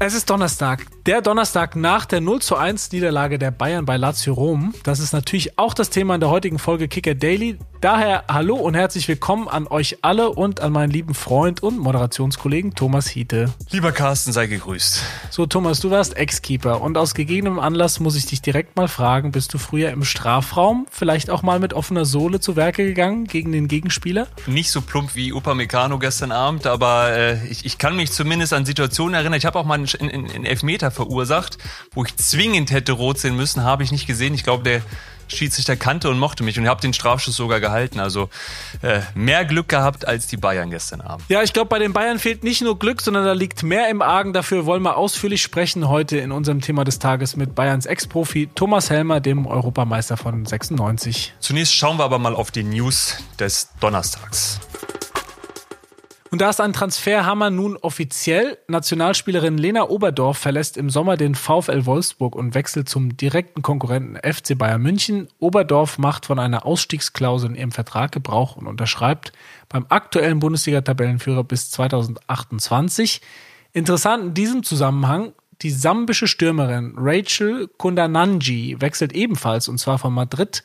Es ist Donnerstag. Der Donnerstag nach der 0 zu 1 Niederlage der Bayern bei Lazio Rom. Das ist natürlich auch das Thema in der heutigen Folge Kicker Daily. Daher hallo und herzlich willkommen an euch alle und an meinen lieben Freund und Moderationskollegen Thomas Hiete. Lieber Carsten, sei gegrüßt. So, Thomas, du warst Ex-Keeper und aus gegebenem Anlass muss ich dich direkt mal fragen, bist du früher im Strafraum vielleicht auch mal mit offener Sohle zu Werke gegangen gegen den Gegenspieler? Nicht so plump wie Upamecano gestern Abend, aber äh, ich, ich kann mich zumindest an Situationen erinnern. Ich habe auch mal einen, einen, einen Elfmeter verursacht, wo ich zwingend hätte rot sehen müssen, habe ich nicht gesehen. Ich glaube, der Schiedsrichter kannte und mochte mich und habe den Strafschuss sogar gehalten. Also äh, mehr Glück gehabt als die Bayern gestern Abend. Ja, ich glaube, bei den Bayern fehlt nicht nur Glück, sondern da liegt mehr im Argen. Dafür wollen wir ausführlich sprechen heute in unserem Thema des Tages mit Bayerns Ex-Profi Thomas Helmer, dem Europameister von 96. Zunächst schauen wir aber mal auf die News des Donnerstags. Und da ist ein Transferhammer nun offiziell. Nationalspielerin Lena Oberdorf verlässt im Sommer den VfL Wolfsburg und wechselt zum direkten Konkurrenten FC Bayern München. Oberdorf macht von einer Ausstiegsklausel in ihrem Vertrag Gebrauch und unterschreibt beim aktuellen Bundesliga-Tabellenführer bis 2028. Interessant in diesem Zusammenhang, die sambische Stürmerin Rachel Kundananji wechselt ebenfalls und zwar von Madrid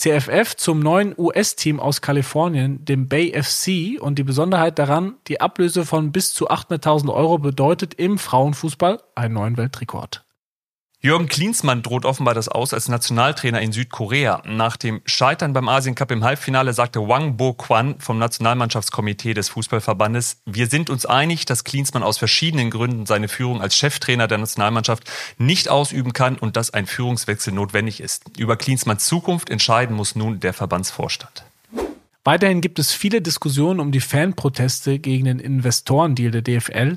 CFF zum neuen US-Team aus Kalifornien, dem Bay FC. Und die Besonderheit daran, die Ablöse von bis zu 800.000 Euro bedeutet im Frauenfußball einen neuen Weltrekord. Jürgen Klinsmann droht offenbar das aus als Nationaltrainer in Südkorea. Nach dem Scheitern beim Asien Cup im Halbfinale sagte Wang Bo-Kwan vom Nationalmannschaftskomitee des Fußballverbandes, wir sind uns einig, dass Klinsmann aus verschiedenen Gründen seine Führung als Cheftrainer der Nationalmannschaft nicht ausüben kann und dass ein Führungswechsel notwendig ist. Über Klinsmanns Zukunft entscheiden muss nun der Verbandsvorstand. Weiterhin gibt es viele Diskussionen um die Fanproteste gegen den Investorendeal der DFL.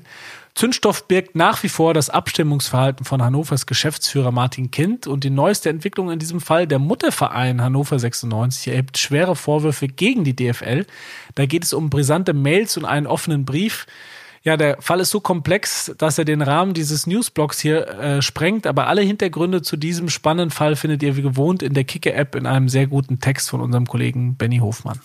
Zündstoff birgt nach wie vor das Abstimmungsverhalten von Hannovers Geschäftsführer Martin Kind und die neueste Entwicklung in diesem Fall, der Mutterverein Hannover 96 erhebt schwere Vorwürfe gegen die DFL. Da geht es um brisante Mails und einen offenen Brief. Ja, der Fall ist so komplex, dass er den Rahmen dieses Newsblocks hier äh, sprengt, aber alle Hintergründe zu diesem spannenden Fall findet ihr wie gewohnt in der Kicker-App in einem sehr guten Text von unserem Kollegen Benny Hofmann.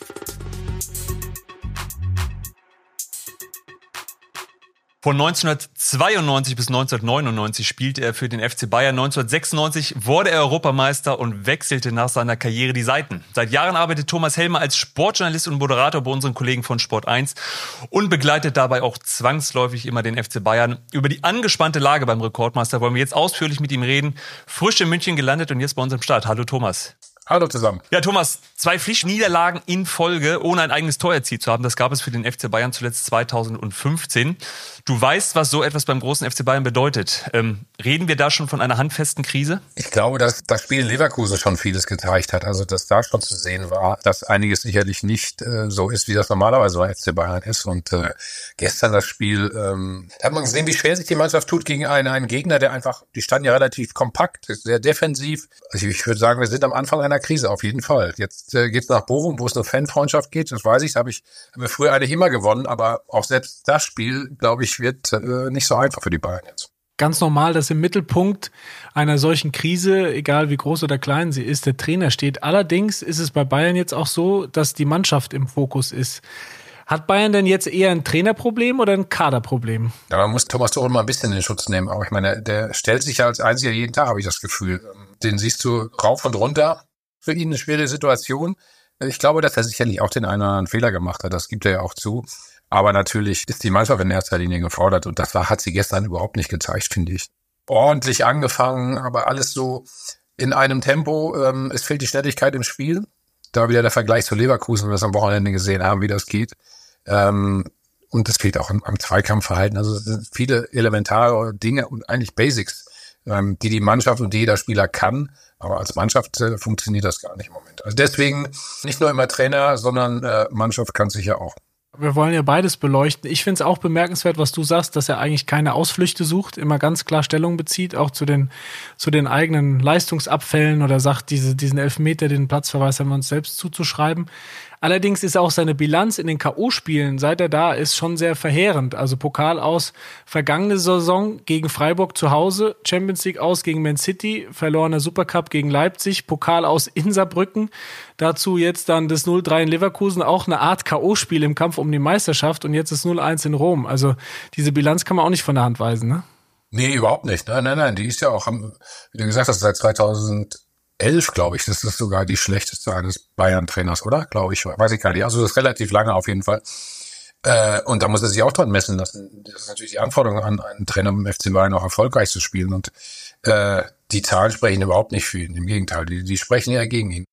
Von 1992 bis 1999 spielte er für den FC Bayern. 1996 wurde er Europameister und wechselte nach seiner Karriere die Seiten. Seit Jahren arbeitet Thomas Helmer als Sportjournalist und Moderator bei unseren Kollegen von Sport 1 und begleitet dabei auch zwangsläufig immer den FC Bayern. Über die angespannte Lage beim Rekordmeister wollen wir jetzt ausführlich mit ihm reden. Frisch in München gelandet und jetzt bei uns im Start. Hallo Thomas. Hallo zusammen. Ja, Thomas, zwei Pflichtniederlagen in Folge, ohne ein eigenes Tor erzielt zu haben. Das gab es für den FC Bayern zuletzt 2015. Du weißt, was so etwas beim großen FC Bayern bedeutet. Ähm, reden wir da schon von einer handfesten Krise? Ich glaube, dass das Spiel in Leverkusen schon vieles gezeigt hat. Also, dass da schon zu sehen war, dass einiges sicherlich nicht äh, so ist, wie das normalerweise bei FC Bayern ist. Und äh, gestern das Spiel, ähm, da hat man gesehen, wie schwer sich die Mannschaft tut gegen einen, einen Gegner, der einfach, die standen ja relativ kompakt, sehr defensiv. Also ich würde sagen, wir sind am Anfang einer Krise, auf jeden Fall. Jetzt äh, geht's nach Bochum, wo es eine Fanfreundschaft geht. Das weiß ich, da habe ich, hab ich früher eine immer gewonnen, aber auch selbst das Spiel, glaube ich, wird äh, nicht so einfach für die Bayern jetzt. Ganz normal, dass im Mittelpunkt einer solchen Krise, egal wie groß oder klein sie ist, der Trainer steht. Allerdings ist es bei Bayern jetzt auch so, dass die Mannschaft im Fokus ist. Hat Bayern denn jetzt eher ein Trainerproblem oder ein Kaderproblem? Ja, man muss Thomas Tuchel mal ein bisschen in den Schutz nehmen. Aber ich meine, der stellt sich ja als einziger jeden Tag, habe ich das Gefühl. Den siehst du rauf und runter. Für ihn eine schwere Situation. Ich glaube, dass er sicherlich auch den einen oder anderen Fehler gemacht hat. Das gibt er ja auch zu. Aber natürlich ist die Mannschaft in erster Linie gefordert und das war, hat sie gestern überhaupt nicht gezeigt, finde ich. Ordentlich angefangen, aber alles so in einem Tempo. Ähm, es fehlt die Schnelligkeit im Spiel. Da wieder der Vergleich zu Leverkusen, wir das am Wochenende gesehen haben, wie das geht. Ähm, und es fehlt auch am, am Zweikampfverhalten. Also es sind viele elementare Dinge und eigentlich Basics, ähm, die die Mannschaft und jeder Spieler kann. Aber als Mannschaft äh, funktioniert das gar nicht im Moment. Also deswegen nicht nur immer Trainer, sondern äh, Mannschaft kann sicher auch wir wollen ja beides beleuchten. Ich finde es auch bemerkenswert, was du sagst, dass er eigentlich keine Ausflüchte sucht, immer ganz klar Stellung bezieht, auch zu den, zu den eigenen Leistungsabfällen oder sagt, diese, diesen Elfmeter, den Platzverweis haben wir uns selbst zuzuschreiben. Allerdings ist auch seine Bilanz in den K.O.-Spielen, seit er da ist, schon sehr verheerend. Also Pokal aus vergangene Saison gegen Freiburg zu Hause, Champions League aus gegen Man City, verlorener Supercup gegen Leipzig, Pokal aus in Saarbrücken. Dazu jetzt dann das 0-3 in Leverkusen, auch eine Art K.O.-Spiel im Kampf um die Meisterschaft und jetzt das 0-1 in Rom. Also diese Bilanz kann man auch nicht von der Hand weisen, ne? Nee, überhaupt nicht. Nein, nein, nein. Die ist ja auch, wie du gesagt hast, seit 2011, glaube ich, das ist sogar die schlechteste eines Bayern-Trainers, oder? Glaube ich. Weiß ich gar nicht. Also das ist relativ lange auf jeden Fall. Äh, und da muss er sich auch dran messen lassen. Das ist natürlich die Anforderung an einen Trainer im FC Bayern auch erfolgreich zu spielen. Und äh, die Zahlen sprechen überhaupt nicht für ihn. Im Gegenteil, die, die sprechen ja gegen ihn.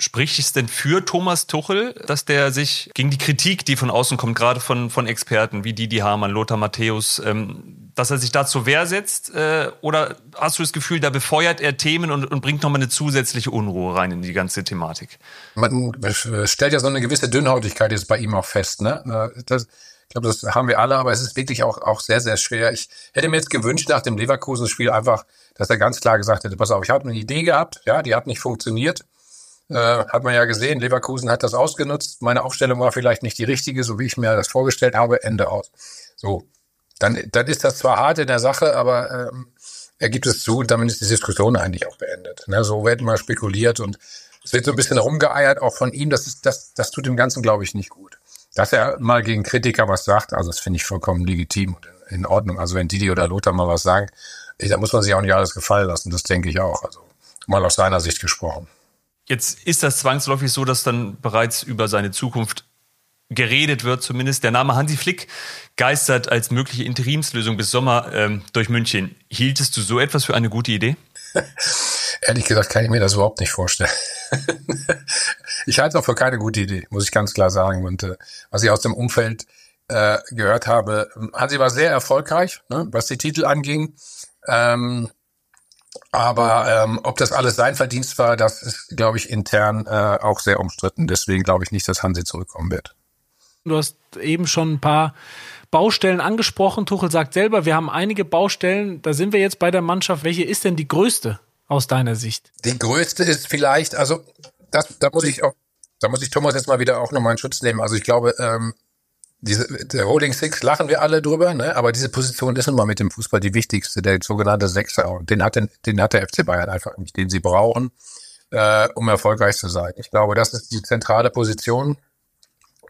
Spricht es denn für Thomas Tuchel, dass der sich gegen die Kritik, die von außen kommt, gerade von, von Experten wie Didi Hamann, Lothar Matthäus, ähm, dass er sich da zur Wehr setzt? Äh, oder hast du das Gefühl, da befeuert er Themen und, und bringt nochmal eine zusätzliche Unruhe rein in die ganze Thematik? Man stellt ja so eine gewisse Dünnhäutigkeit jetzt bei ihm auch fest. Ne? Das, ich glaube, das haben wir alle, aber es ist wirklich auch, auch sehr, sehr schwer. Ich hätte mir jetzt gewünscht nach dem Leverkusen-Spiel einfach, dass er ganz klar gesagt hätte, pass auf, ich habe eine Idee gehabt, ja, die hat nicht funktioniert äh, hat man ja gesehen, Leverkusen hat das ausgenutzt. Meine Aufstellung war vielleicht nicht die richtige, so wie ich mir das vorgestellt habe. Ende aus. So, dann, dann ist das zwar hart in der Sache, aber ähm, er gibt es zu und damit ist die Diskussion eigentlich auch beendet. Ne, so werden mal spekuliert und es wird so ein bisschen rumgeeiert, auch von ihm. Das, ist, das, das tut dem Ganzen, glaube ich, nicht gut. Dass er mal gegen Kritiker was sagt, also das finde ich vollkommen legitim und in Ordnung. Also wenn Didi oder Lothar mal was sagen, da muss man sich auch nicht alles gefallen lassen. Das denke ich auch. Also mal aus seiner Sicht gesprochen. Jetzt ist das zwangsläufig so, dass dann bereits über seine Zukunft geredet wird, zumindest. Der Name Hansi Flick geistert als mögliche Interimslösung bis Sommer ähm, durch München. Hieltest du so etwas für eine gute Idee? Ehrlich gesagt kann ich mir das überhaupt nicht vorstellen. ich halte es auch für keine gute Idee, muss ich ganz klar sagen. Und äh, was ich aus dem Umfeld äh, gehört habe, Hansi war sehr erfolgreich, ne, was die Titel anging. Ähm, aber ähm, ob das alles sein Verdienst war, das ist, glaube ich, intern äh, auch sehr umstritten. Deswegen glaube ich nicht, dass Hansi zurückkommen wird. Du hast eben schon ein paar Baustellen angesprochen. Tuchel sagt selber, wir haben einige Baustellen. Da sind wir jetzt bei der Mannschaft. Welche ist denn die größte aus deiner Sicht? Die größte ist vielleicht, also das, da muss ich auch, da muss ich Thomas jetzt mal wieder auch nochmal in Schutz nehmen. Also ich glaube, ähm, diese, der Holding Six lachen wir alle drüber, ne? aber diese Position ist nun mal mit dem Fußball die wichtigste, der sogenannte Sechser. Und den hat, den, den hat der FC Bayern einfach nicht, den sie brauchen, äh, um erfolgreich zu sein. Ich glaube, das ist die zentrale Position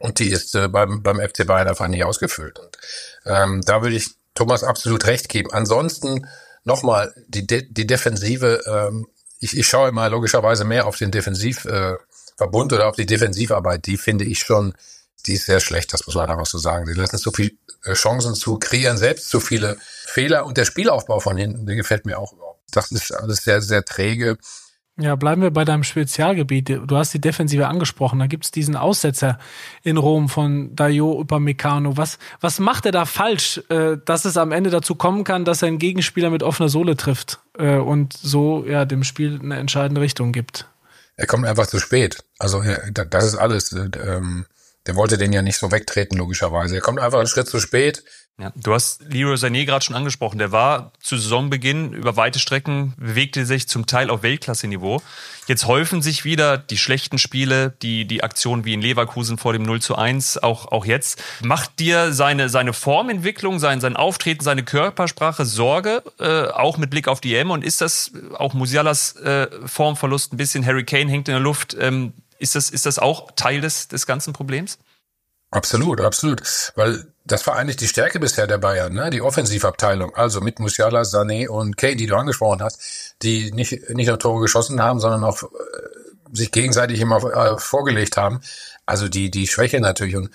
und die ist äh, beim, beim FC Bayern einfach nicht ausgefüllt. Und ähm, da würde ich Thomas absolut recht geben. Ansonsten nochmal die, De die Defensive, ähm, ich, ich schaue immer logischerweise mehr auf den Defensivverbund äh, oder auf die Defensivarbeit, die finde ich schon die ist sehr schlecht, das muss man einfach so sagen. Die lassen so viele äh, Chancen zu kreieren, selbst zu viele Fehler und der Spielaufbau von hinten, der gefällt mir auch überhaupt. Das ist alles sehr, sehr träge. Ja, bleiben wir bei deinem Spezialgebiet. Du hast die Defensive angesprochen. Da gibt's diesen Aussetzer in Rom von Dayo Upamecano. Was, was macht er da falsch, äh, dass es am Ende dazu kommen kann, dass er einen Gegenspieler mit offener Sohle trifft äh, und so ja dem Spiel eine entscheidende Richtung gibt? Er kommt einfach zu spät. Also das ist alles. Ähm, der wollte den ja nicht so wegtreten, logischerweise. Er kommt einfach einen Schritt zu spät. Ja, du hast Leroy Sané gerade schon angesprochen. Der war zu Saisonbeginn über weite Strecken, bewegte sich zum Teil auf Weltklasse-Niveau. Jetzt häufen sich wieder die schlechten Spiele, die, die Aktionen wie in Leverkusen vor dem 0 zu 1, auch, auch jetzt. Macht dir seine, seine Formentwicklung, sein, sein Auftreten, seine Körpersprache Sorge, äh, auch mit Blick auf die M? Und ist das auch Musialas äh, Formverlust ein bisschen? Harry Kane hängt in der Luft. Ähm, ist das, ist das auch Teil des, des ganzen Problems? Absolut, absolut. Weil das vereinigt die Stärke bisher der Bayern, ne? die Offensivabteilung. Also mit Musiala, Sané und Kane, die du angesprochen hast, die nicht, nicht nur Tore geschossen haben, sondern auch äh, sich gegenseitig immer äh, vorgelegt haben. Also die, die Schwäche natürlich. Und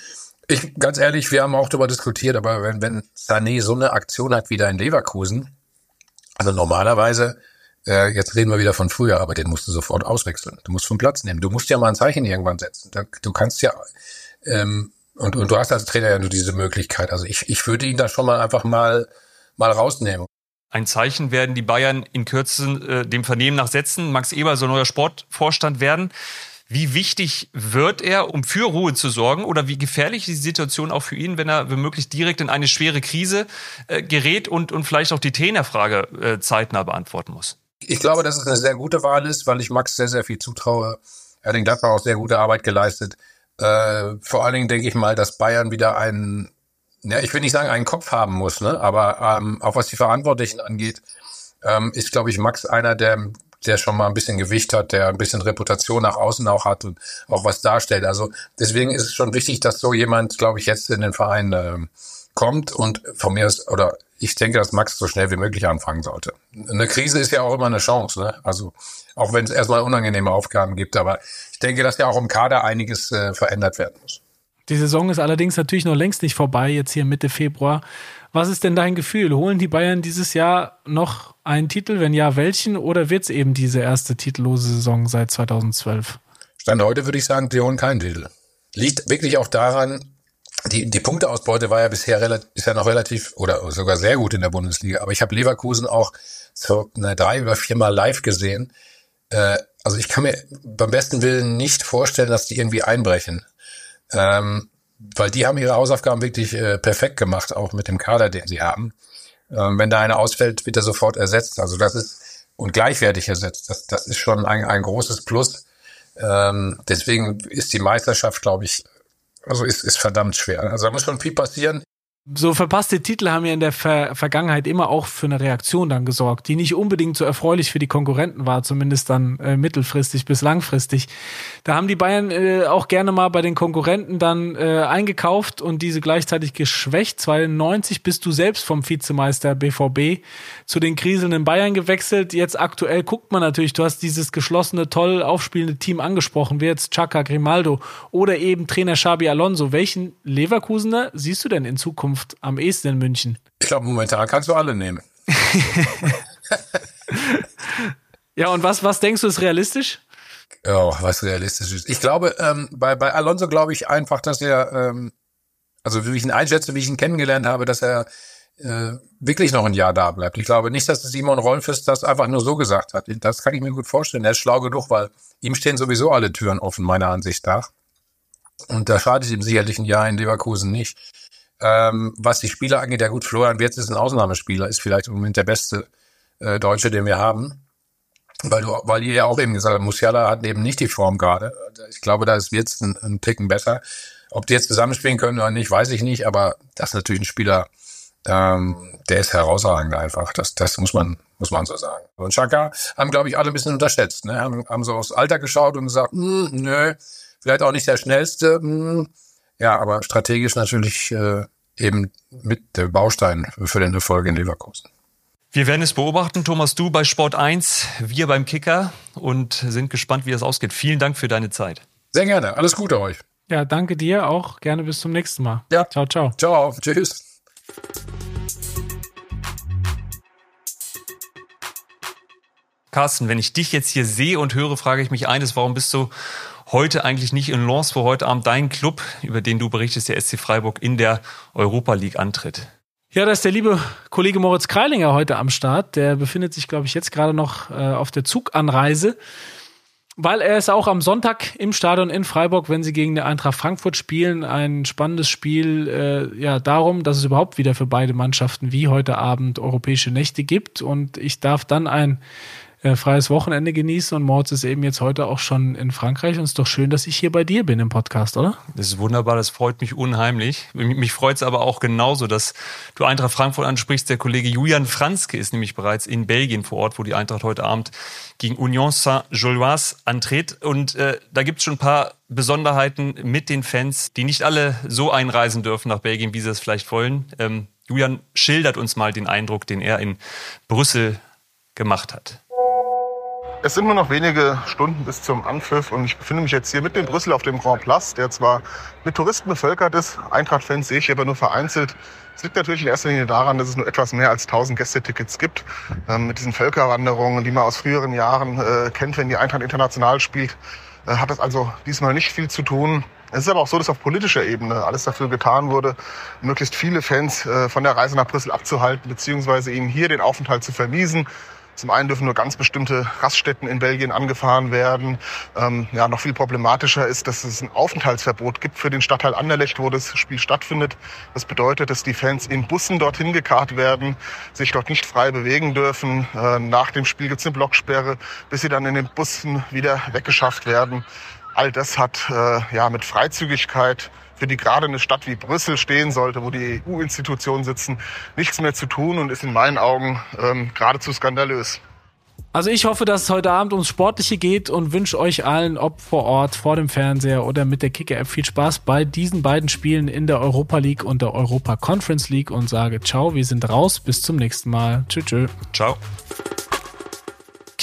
ich, ganz ehrlich, wir haben auch darüber diskutiert, aber wenn, wenn Sané so eine Aktion hat wie da in Leverkusen, also normalerweise äh, jetzt reden wir wieder von früher, aber den musst du sofort auswechseln. Du musst vom Platz nehmen. Du musst ja mal ein Zeichen irgendwann setzen. Du kannst ja, ähm, und, und du hast als Trainer ja nur diese Möglichkeit. Also ich, ich würde ihn da schon mal einfach mal, mal rausnehmen. Ein Zeichen werden die Bayern in Kürze äh, dem Vernehmen nach setzen. Max Eber soll neuer Sportvorstand werden. Wie wichtig wird er, um für Ruhe zu sorgen? Oder wie gefährlich ist die Situation auch für ihn, wenn er womöglich direkt in eine schwere Krise äh, gerät und, und vielleicht auch die Trainerfrage äh, zeitnah beantworten muss? Ich glaube, dass es eine sehr gute Wahl ist, weil ich Max sehr, sehr viel zutraue. Er hat in Gladbach auch sehr gute Arbeit geleistet. Äh, vor allen Dingen denke ich mal, dass Bayern wieder einen, ja, ich will nicht sagen, einen Kopf haben muss, ne? aber ähm, auch was die Verantwortlichen angeht, ähm, ist, glaube ich, Max einer, der, der schon mal ein bisschen Gewicht hat, der ein bisschen Reputation nach außen auch hat und auch was darstellt. Also deswegen ist es schon wichtig, dass so jemand, glaube ich, jetzt in den Verein äh, kommt und von mir ist, oder ich denke, dass Max so schnell wie möglich anfangen sollte. Eine Krise ist ja auch immer eine Chance, ne? Also auch wenn es erstmal unangenehme Aufgaben gibt, aber ich denke, dass ja auch im Kader einiges äh, verändert werden muss. Die Saison ist allerdings natürlich noch längst nicht vorbei, jetzt hier Mitte Februar. Was ist denn dein Gefühl? Holen die Bayern dieses Jahr noch einen Titel? Wenn ja, welchen? Oder wird es eben diese erste titellose Saison seit 2012? Stand heute würde ich sagen, die holen keinen Titel. Liegt wirklich auch daran, die, die Punkteausbeute war ja bisher, relativ, bisher noch relativ oder sogar sehr gut in der Bundesliga. Aber ich habe Leverkusen auch so na, drei oder viermal live gesehen. Äh, also ich kann mir beim besten Willen nicht vorstellen, dass die irgendwie einbrechen. Ähm, weil die haben ihre Hausaufgaben wirklich äh, perfekt gemacht, auch mit dem Kader, den sie haben. Ähm, wenn da einer ausfällt, wird er sofort ersetzt. Also das ist und gleichwertig ersetzt. Das, das ist schon ein, ein großes Plus. Ähm, deswegen ist die Meisterschaft, glaube ich, also ist, ist verdammt schwer. Also da muss schon viel passieren. So verpasste Titel haben ja in der Ver Vergangenheit immer auch für eine Reaktion dann gesorgt, die nicht unbedingt so erfreulich für die Konkurrenten war, zumindest dann äh, mittelfristig bis langfristig. Da haben die Bayern äh, auch gerne mal bei den Konkurrenten dann äh, eingekauft und diese gleichzeitig geschwächt. 92 bist du selbst vom Vizemeister BVB zu den kriselnden Bayern gewechselt. Jetzt aktuell guckt man natürlich, du hast dieses geschlossene, toll aufspielende Team angesprochen, wie jetzt Chaka Grimaldo oder eben Trainer Xabi Alonso. Welchen Leverkusener siehst du denn in Zukunft? Zukunft am ehesten in München? Ich glaube, momentan kannst du alle nehmen. ja, und was, was denkst du ist realistisch? Oh, was realistisch ist. Ich glaube, ähm, bei, bei Alonso glaube ich einfach, dass er, ähm, also wie ich ihn einschätze, wie ich ihn kennengelernt habe, dass er äh, wirklich noch ein Jahr da bleibt. Ich glaube nicht, dass Simon Rollenfest das einfach nur so gesagt hat. Das kann ich mir gut vorstellen. Er ist schlau genug, weil ihm stehen sowieso alle Türen offen, meiner Ansicht nach. Und da schadet ihm sicherlich ein Jahr in Leverkusen nicht. Ähm, was die Spieler angeht, ja gut, Florian Wirtz ist ein Ausnahmespieler, ist vielleicht im Moment der beste äh, Deutsche, den wir haben. Weil du, weil ihr ja auch eben gesagt habt, Musiala hat eben nicht die Form gerade. Ich glaube, da ist Wirtz ein, ein Ticken besser. Ob die jetzt zusammenspielen können oder nicht, weiß ich nicht, aber das ist natürlich ein Spieler, ähm, der ist herausragend einfach. Das, das muss man, muss man so sagen. Und Chaka haben, glaube ich, alle ein bisschen unterschätzt. Ne? Haben, haben so aufs Alter geschaut und gesagt, hm, nö, vielleicht auch nicht der schnellste. Mh. Ja, aber strategisch natürlich äh, eben mit der Baustein für den Erfolg in Leverkusen. Wir werden es beobachten, Thomas, du bei Sport 1, wir beim Kicker und sind gespannt, wie das ausgeht. Vielen Dank für deine Zeit. Sehr gerne. Alles Gute euch. Ja, danke dir auch. Gerne bis zum nächsten Mal. Ja. Ciao, ciao. Ciao. Tschüss. Carsten, wenn ich dich jetzt hier sehe und höre, frage ich mich eines, warum bist du heute eigentlich nicht in Lens, wo heute Abend dein Club, über den du berichtest, der SC Freiburg, in der Europa League antritt? Ja, da ist der liebe Kollege Moritz Kreilinger heute am Start. Der befindet sich, glaube ich, jetzt gerade noch äh, auf der Zuganreise, weil er ist auch am Sonntag im Stadion in Freiburg, wenn sie gegen den Eintracht Frankfurt spielen. Ein spannendes Spiel, äh, ja, darum, dass es überhaupt wieder für beide Mannschaften wie heute Abend europäische Nächte gibt. Und ich darf dann ein äh, freies Wochenende genießen und Moritz ist eben jetzt heute auch schon in Frankreich und es ist doch schön, dass ich hier bei dir bin im Podcast, oder? Das ist wunderbar, das freut mich unheimlich. Mich freut es aber auch genauso, dass du Eintracht Frankfurt ansprichst. Der Kollege Julian Franzke ist nämlich bereits in Belgien vor Ort, wo die Eintracht heute Abend gegen Union Saint-Gilloise antritt. Und äh, da gibt es schon ein paar Besonderheiten mit den Fans, die nicht alle so einreisen dürfen nach Belgien, wie sie es vielleicht wollen. Ähm, Julian schildert uns mal den Eindruck, den er in Brüssel gemacht hat. Es sind nur noch wenige Stunden bis zum Anpfiff und ich befinde mich jetzt hier mitten in Brüssel auf dem Grand Place, der zwar mit Touristen bevölkert ist, Eintracht-Fans sehe ich aber nur vereinzelt. Es liegt natürlich in erster Linie daran, dass es nur etwas mehr als 1000 Gästetickets gibt. Ähm, mit diesen Völkerwanderungen, die man aus früheren Jahren äh, kennt, wenn die Eintracht international spielt, äh, hat das also diesmal nicht viel zu tun. Es ist aber auch so, dass auf politischer Ebene alles dafür getan wurde, möglichst viele Fans äh, von der Reise nach Brüssel abzuhalten, beziehungsweise ihnen hier den Aufenthalt zu vermiesen. Zum einen dürfen nur ganz bestimmte Raststätten in Belgien angefahren werden. Ähm, ja, noch viel problematischer ist, dass es ein Aufenthaltsverbot gibt für den Stadtteil Anderlecht, wo das Spiel stattfindet. Das bedeutet, dass die Fans in Bussen dorthin gekarrt werden, sich dort nicht frei bewegen dürfen. Äh, nach dem Spiel gibt es eine Blocksperre, bis sie dann in den Bussen wieder weggeschafft werden. All das hat äh, ja mit Freizügigkeit für die gerade eine Stadt wie Brüssel stehen sollte, wo die EU-Institutionen sitzen, nichts mehr zu tun und ist in meinen Augen ähm, geradezu skandalös. Also ich hoffe, dass es heute Abend ums Sportliche geht und wünsche euch allen, ob vor Ort, vor dem Fernseher oder mit der Kicker-App, viel Spaß bei diesen beiden Spielen in der Europa League und der Europa Conference League und sage ciao, wir sind raus, bis zum nächsten Mal. Tschüss. tschüss. Ciao.